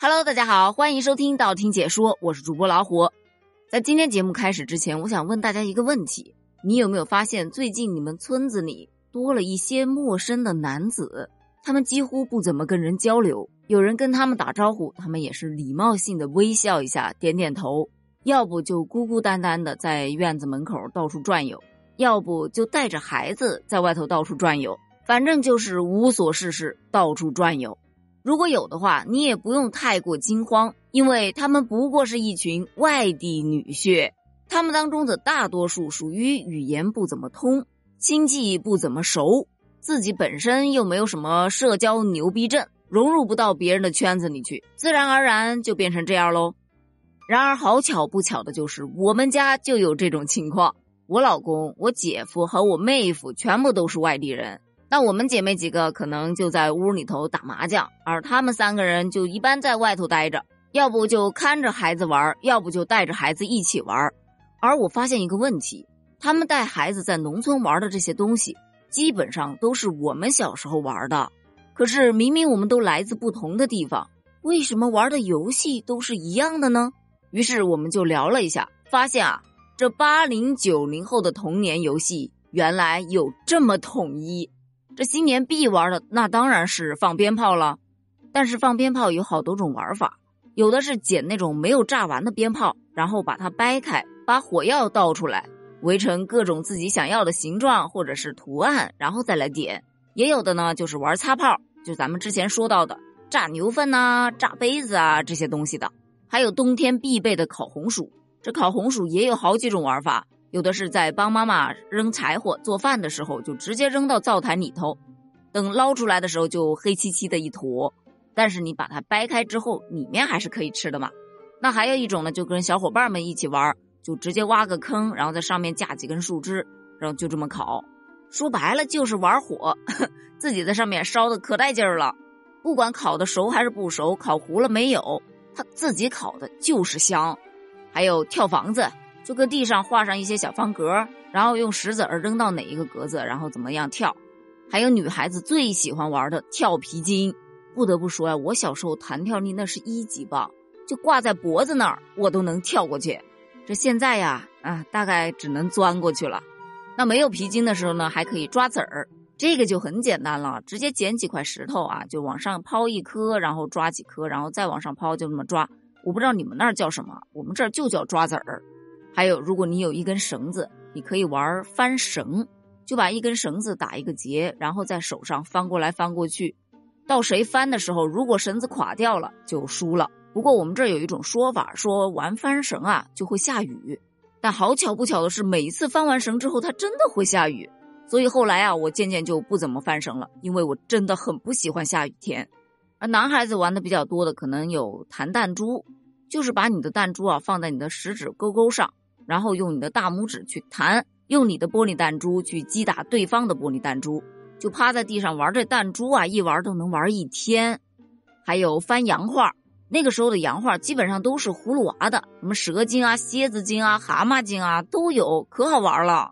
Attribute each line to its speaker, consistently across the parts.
Speaker 1: Hello，大家好，欢迎收听道听解说，我是主播老虎。在今天节目开始之前，我想问大家一个问题：你有没有发现最近你们村子里多了一些陌生的男子？他们几乎不怎么跟人交流，有人跟他们打招呼，他们也是礼貌性的微笑一下，点点头；要不就孤孤单单的在院子门口到处转悠，要不就带着孩子在外头到处转悠，反正就是无所事事，到处转悠。如果有的话，你也不用太过惊慌，因为他们不过是一群外地女婿。他们当中的大多数属于语言不怎么通，亲戚不怎么熟，自己本身又没有什么社交牛逼症，融入不到别人的圈子里去，自然而然就变成这样喽。然而好巧不巧的就是，我们家就有这种情况。我老公、我姐夫和我妹夫全部都是外地人。那我们姐妹几个可能就在屋里头打麻将，而他们三个人就一般在外头待着，要不就看着孩子玩，要不就带着孩子一起玩。而我发现一个问题，他们带孩子在农村玩的这些东西，基本上都是我们小时候玩的。可是明明我们都来自不同的地方，为什么玩的游戏都是一样的呢？于是我们就聊了一下，发现啊，这八零九零后的童年游戏原来有这么统一。这新年必玩的那当然是放鞭炮了，但是放鞭炮有好多种玩法，有的是捡那种没有炸完的鞭炮，然后把它掰开，把火药倒出来，围成各种自己想要的形状或者是图案，然后再来点。也有的呢就是玩擦炮，就咱们之前说到的炸牛粪呐、炸杯子啊这些东西的，还有冬天必备的烤红薯。这烤红薯也有好几种玩法。有的是在帮妈妈扔柴火做饭的时候，就直接扔到灶台里头，等捞出来的时候就黑漆漆的一坨。但是你把它掰开之后，里面还是可以吃的嘛。那还有一种呢，就跟小伙伴们一起玩，就直接挖个坑，然后在上面架几根树枝，然后就这么烤。说白了就是玩火，自己在上面烧的可带劲儿了。不管烤的熟还是不熟，烤糊了没有，它自己烤的就是香。还有跳房子。就搁地上画上一些小方格，然后用石子儿扔到哪一个格子，然后怎么样跳。还有女孩子最喜欢玩的跳皮筋。不得不说呀，我小时候弹跳力那是一级棒，就挂在脖子那儿我都能跳过去。这现在呀，啊，大概只能钻过去了。那没有皮筋的时候呢，还可以抓子儿，这个就很简单了，直接捡几块石头啊，就往上抛一颗，然后抓几颗，然后再往上抛，就这么抓。我不知道你们那儿叫什么，我们这儿就叫抓子儿。还有，如果你有一根绳子，你可以玩翻绳，就把一根绳子打一个结，然后在手上翻过来翻过去，到谁翻的时候，如果绳子垮掉了，就输了。不过我们这儿有一种说法，说玩翻绳啊就会下雨，但好巧不巧的是，每一次翻完绳之后，它真的会下雨。所以后来啊，我渐渐就不怎么翻绳了，因为我真的很不喜欢下雨天。而男孩子玩的比较多的，可能有弹弹珠，就是把你的弹珠啊放在你的食指勾勾上。然后用你的大拇指去弹，用你的玻璃弹珠去击打对方的玻璃弹珠，就趴在地上玩这弹珠啊，一玩都能玩一天。还有翻洋画，那个时候的洋画基本上都是葫芦娃的，什么蛇精啊、蝎子精啊、蛤蟆精啊都有，可好玩了。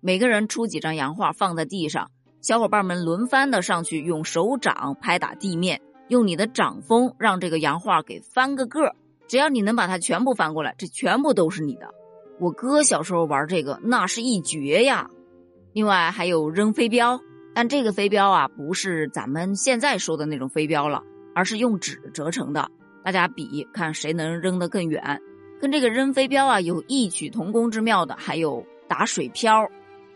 Speaker 1: 每个人出几张洋画放在地上，小伙伴们轮番的上去用手掌拍打地面，用你的掌风让这个洋画给翻个个。只要你能把它全部翻过来，这全部都是你的。我哥小时候玩这个，那是一绝呀。另外还有扔飞镖，但这个飞镖啊，不是咱们现在说的那种飞镖了，而是用纸折成的。大家比看谁能扔得更远。跟这个扔飞镖啊有异曲同工之妙的，还有打水漂。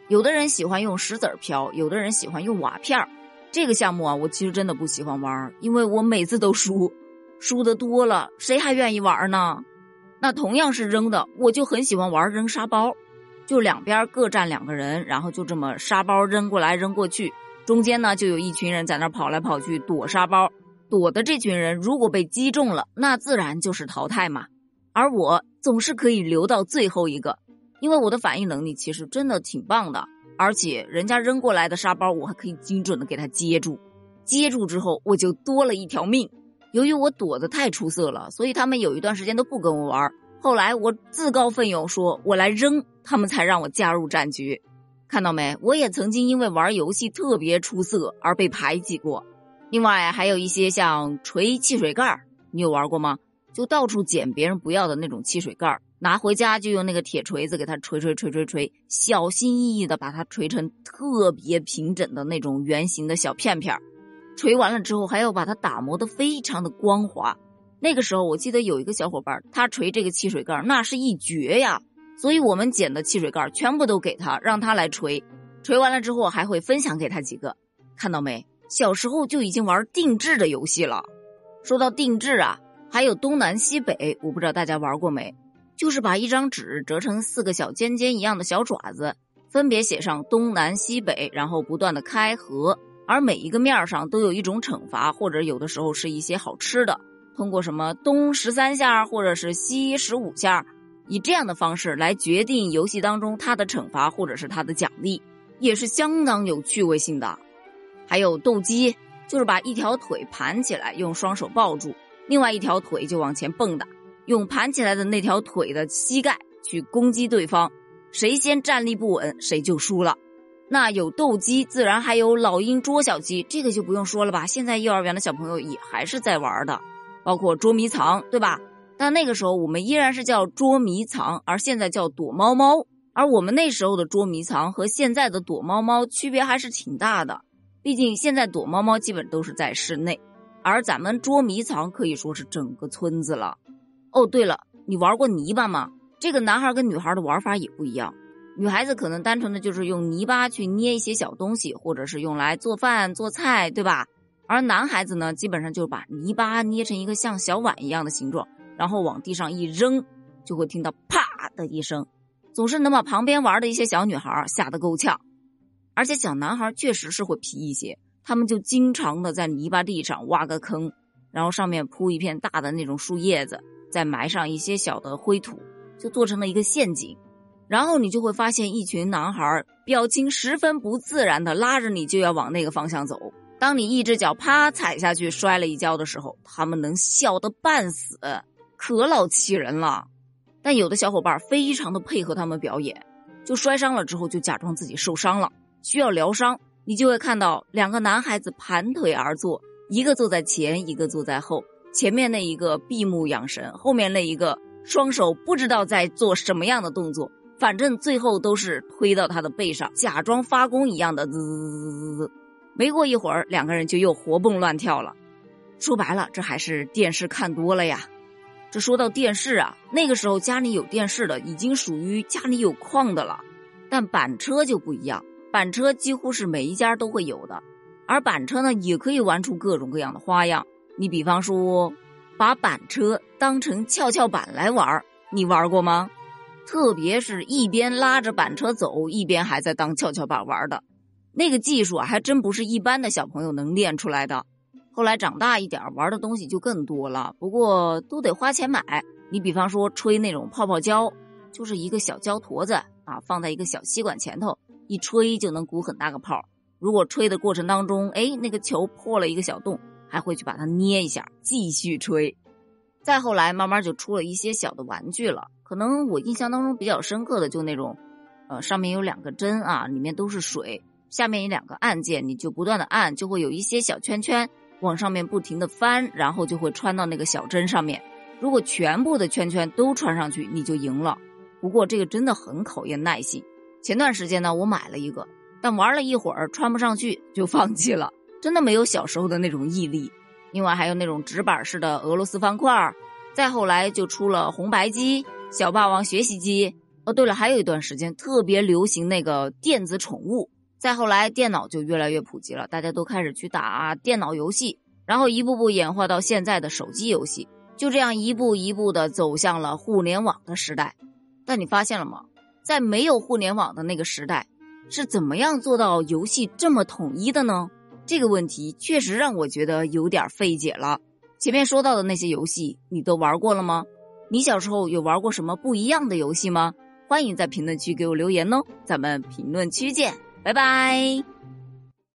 Speaker 1: 有的人喜欢用石子儿漂，有的人喜欢用瓦片儿。这个项目啊，我其实真的不喜欢玩，因为我每次都输，输的多了，谁还愿意玩呢？那同样是扔的，我就很喜欢玩扔沙包，就两边各站两个人，然后就这么沙包扔过来扔过去，中间呢就有一群人在那跑来跑去躲沙包，躲的这群人如果被击中了，那自然就是淘汰嘛。而我总是可以留到最后一个，因为我的反应能力其实真的挺棒的，而且人家扔过来的沙包我还可以精准的给他接住，接住之后我就多了一条命。由于我躲得太出色了，所以他们有一段时间都不跟我玩。后来我自告奋勇说：“我来扔，他们才让我加入战局。”看到没？我也曾经因为玩游戏特别出色而被排挤过。另外还有一些像锤汽水盖、你有玩过吗？就到处捡别人不要的那种汽水盖儿，拿回家就用那个铁锤子给它锤锤锤锤锤，小心翼翼的把它锤成特别平整的那种圆形的小片片儿。锤完了之后，还要把它打磨的非常的光滑。那个时候，我记得有一个小伙伴，他锤这个汽水盖，那是一绝呀。所以我们捡的汽水盖全部都给他，让他来锤。锤完了之后，还会分享给他几个。看到没？小时候就已经玩定制的游戏了。说到定制啊，还有东南西北，我不知道大家玩过没？就是把一张纸折成四个小尖尖一样的小爪子，分别写上东南西北，然后不断的开合。而每一个面上都有一种惩罚，或者有的时候是一些好吃的。通过什么东十三下，或者是西十五下，以这样的方式来决定游戏当中它的惩罚或者是它的奖励，也是相当有趣味性的。还有斗鸡，就是把一条腿盘起来，用双手抱住，另外一条腿就往前蹦跶，用盘起来的那条腿的膝盖去攻击对方，谁先站立不稳，谁就输了。那有斗鸡，自然还有老鹰捉小鸡，这个就不用说了吧？现在幼儿园的小朋友也还是在玩的，包括捉迷藏，对吧？但那个时候我们依然是叫捉迷藏，而现在叫躲猫猫。而我们那时候的捉迷藏和现在的躲猫猫区别还是挺大的，毕竟现在躲猫猫基本都是在室内，而咱们捉迷藏可以说是整个村子了。哦，对了，你玩过泥巴吗？这个男孩跟女孩的玩法也不一样。女孩子可能单纯的就是用泥巴去捏一些小东西，或者是用来做饭做菜，对吧？而男孩子呢，基本上就把泥巴捏成一个像小碗一样的形状，然后往地上一扔，就会听到啪的一声，总是能把旁边玩的一些小女孩吓得够呛。而且小男孩确实是会皮一些，他们就经常的在泥巴地上挖个坑，然后上面铺一片大的那种树叶子，再埋上一些小的灰土，就做成了一个陷阱。然后你就会发现一群男孩表情十分不自然的拉着你就要往那个方向走。当你一只脚啪踩下去摔了一跤的时候，他们能笑得半死，可老气人了。但有的小伙伴非常的配合他们表演，就摔伤了之后就假装自己受伤了，需要疗伤。你就会看到两个男孩子盘腿而坐，一个坐在前，一个坐在后。前面那一个闭目养神，后面那一个双手不知道在做什么样的动作。反正最后都是推到他的背上，假装发功一样的滋滋滋滋滋。没过一会儿，两个人就又活蹦乱跳了。说白了，这还是电视看多了呀。这说到电视啊，那个时候家里有电视的已经属于家里有矿的了。但板车就不一样，板车几乎是每一家都会有的。而板车呢，也可以玩出各种各样的花样。你比方说，把板车当成跷跷板来玩，你玩过吗？特别是一边拉着板车走，一边还在当跷跷板玩的，那个技术啊，还真不是一般的小朋友能练出来的。后来长大一点，玩的东西就更多了，不过都得花钱买。你比方说吹那种泡泡胶，就是一个小胶坨子啊，放在一个小吸管前头，一吹就能鼓很大个泡。如果吹的过程当中，哎，那个球破了一个小洞，还会去把它捏一下，继续吹。再后来，慢慢就出了一些小的玩具了。可能我印象当中比较深刻的就那种，呃，上面有两个针啊，里面都是水，下面有两个按键，你就不断的按，就会有一些小圈圈往上面不停的翻，然后就会穿到那个小针上面。如果全部的圈圈都穿上去，你就赢了。不过这个真的很考验耐心。前段时间呢，我买了一个，但玩了一会儿穿不上去就放弃了，真的没有小时候的那种毅力。另外还有那种直板式的俄罗斯方块，再后来就出了红白机。小霸王学习机哦，对了，还有一段时间特别流行那个电子宠物。再后来，电脑就越来越普及了，大家都开始去打电脑游戏，然后一步步演化到现在的手机游戏，就这样一步一步的走向了互联网的时代。但你发现了吗？在没有互联网的那个时代，是怎么样做到游戏这么统一的呢？这个问题确实让我觉得有点费解了。前面说到的那些游戏，你都玩过了吗？你小时候有玩过什么不一样的游戏吗？欢迎在评论区给我留言哦，咱们评论区见，拜拜。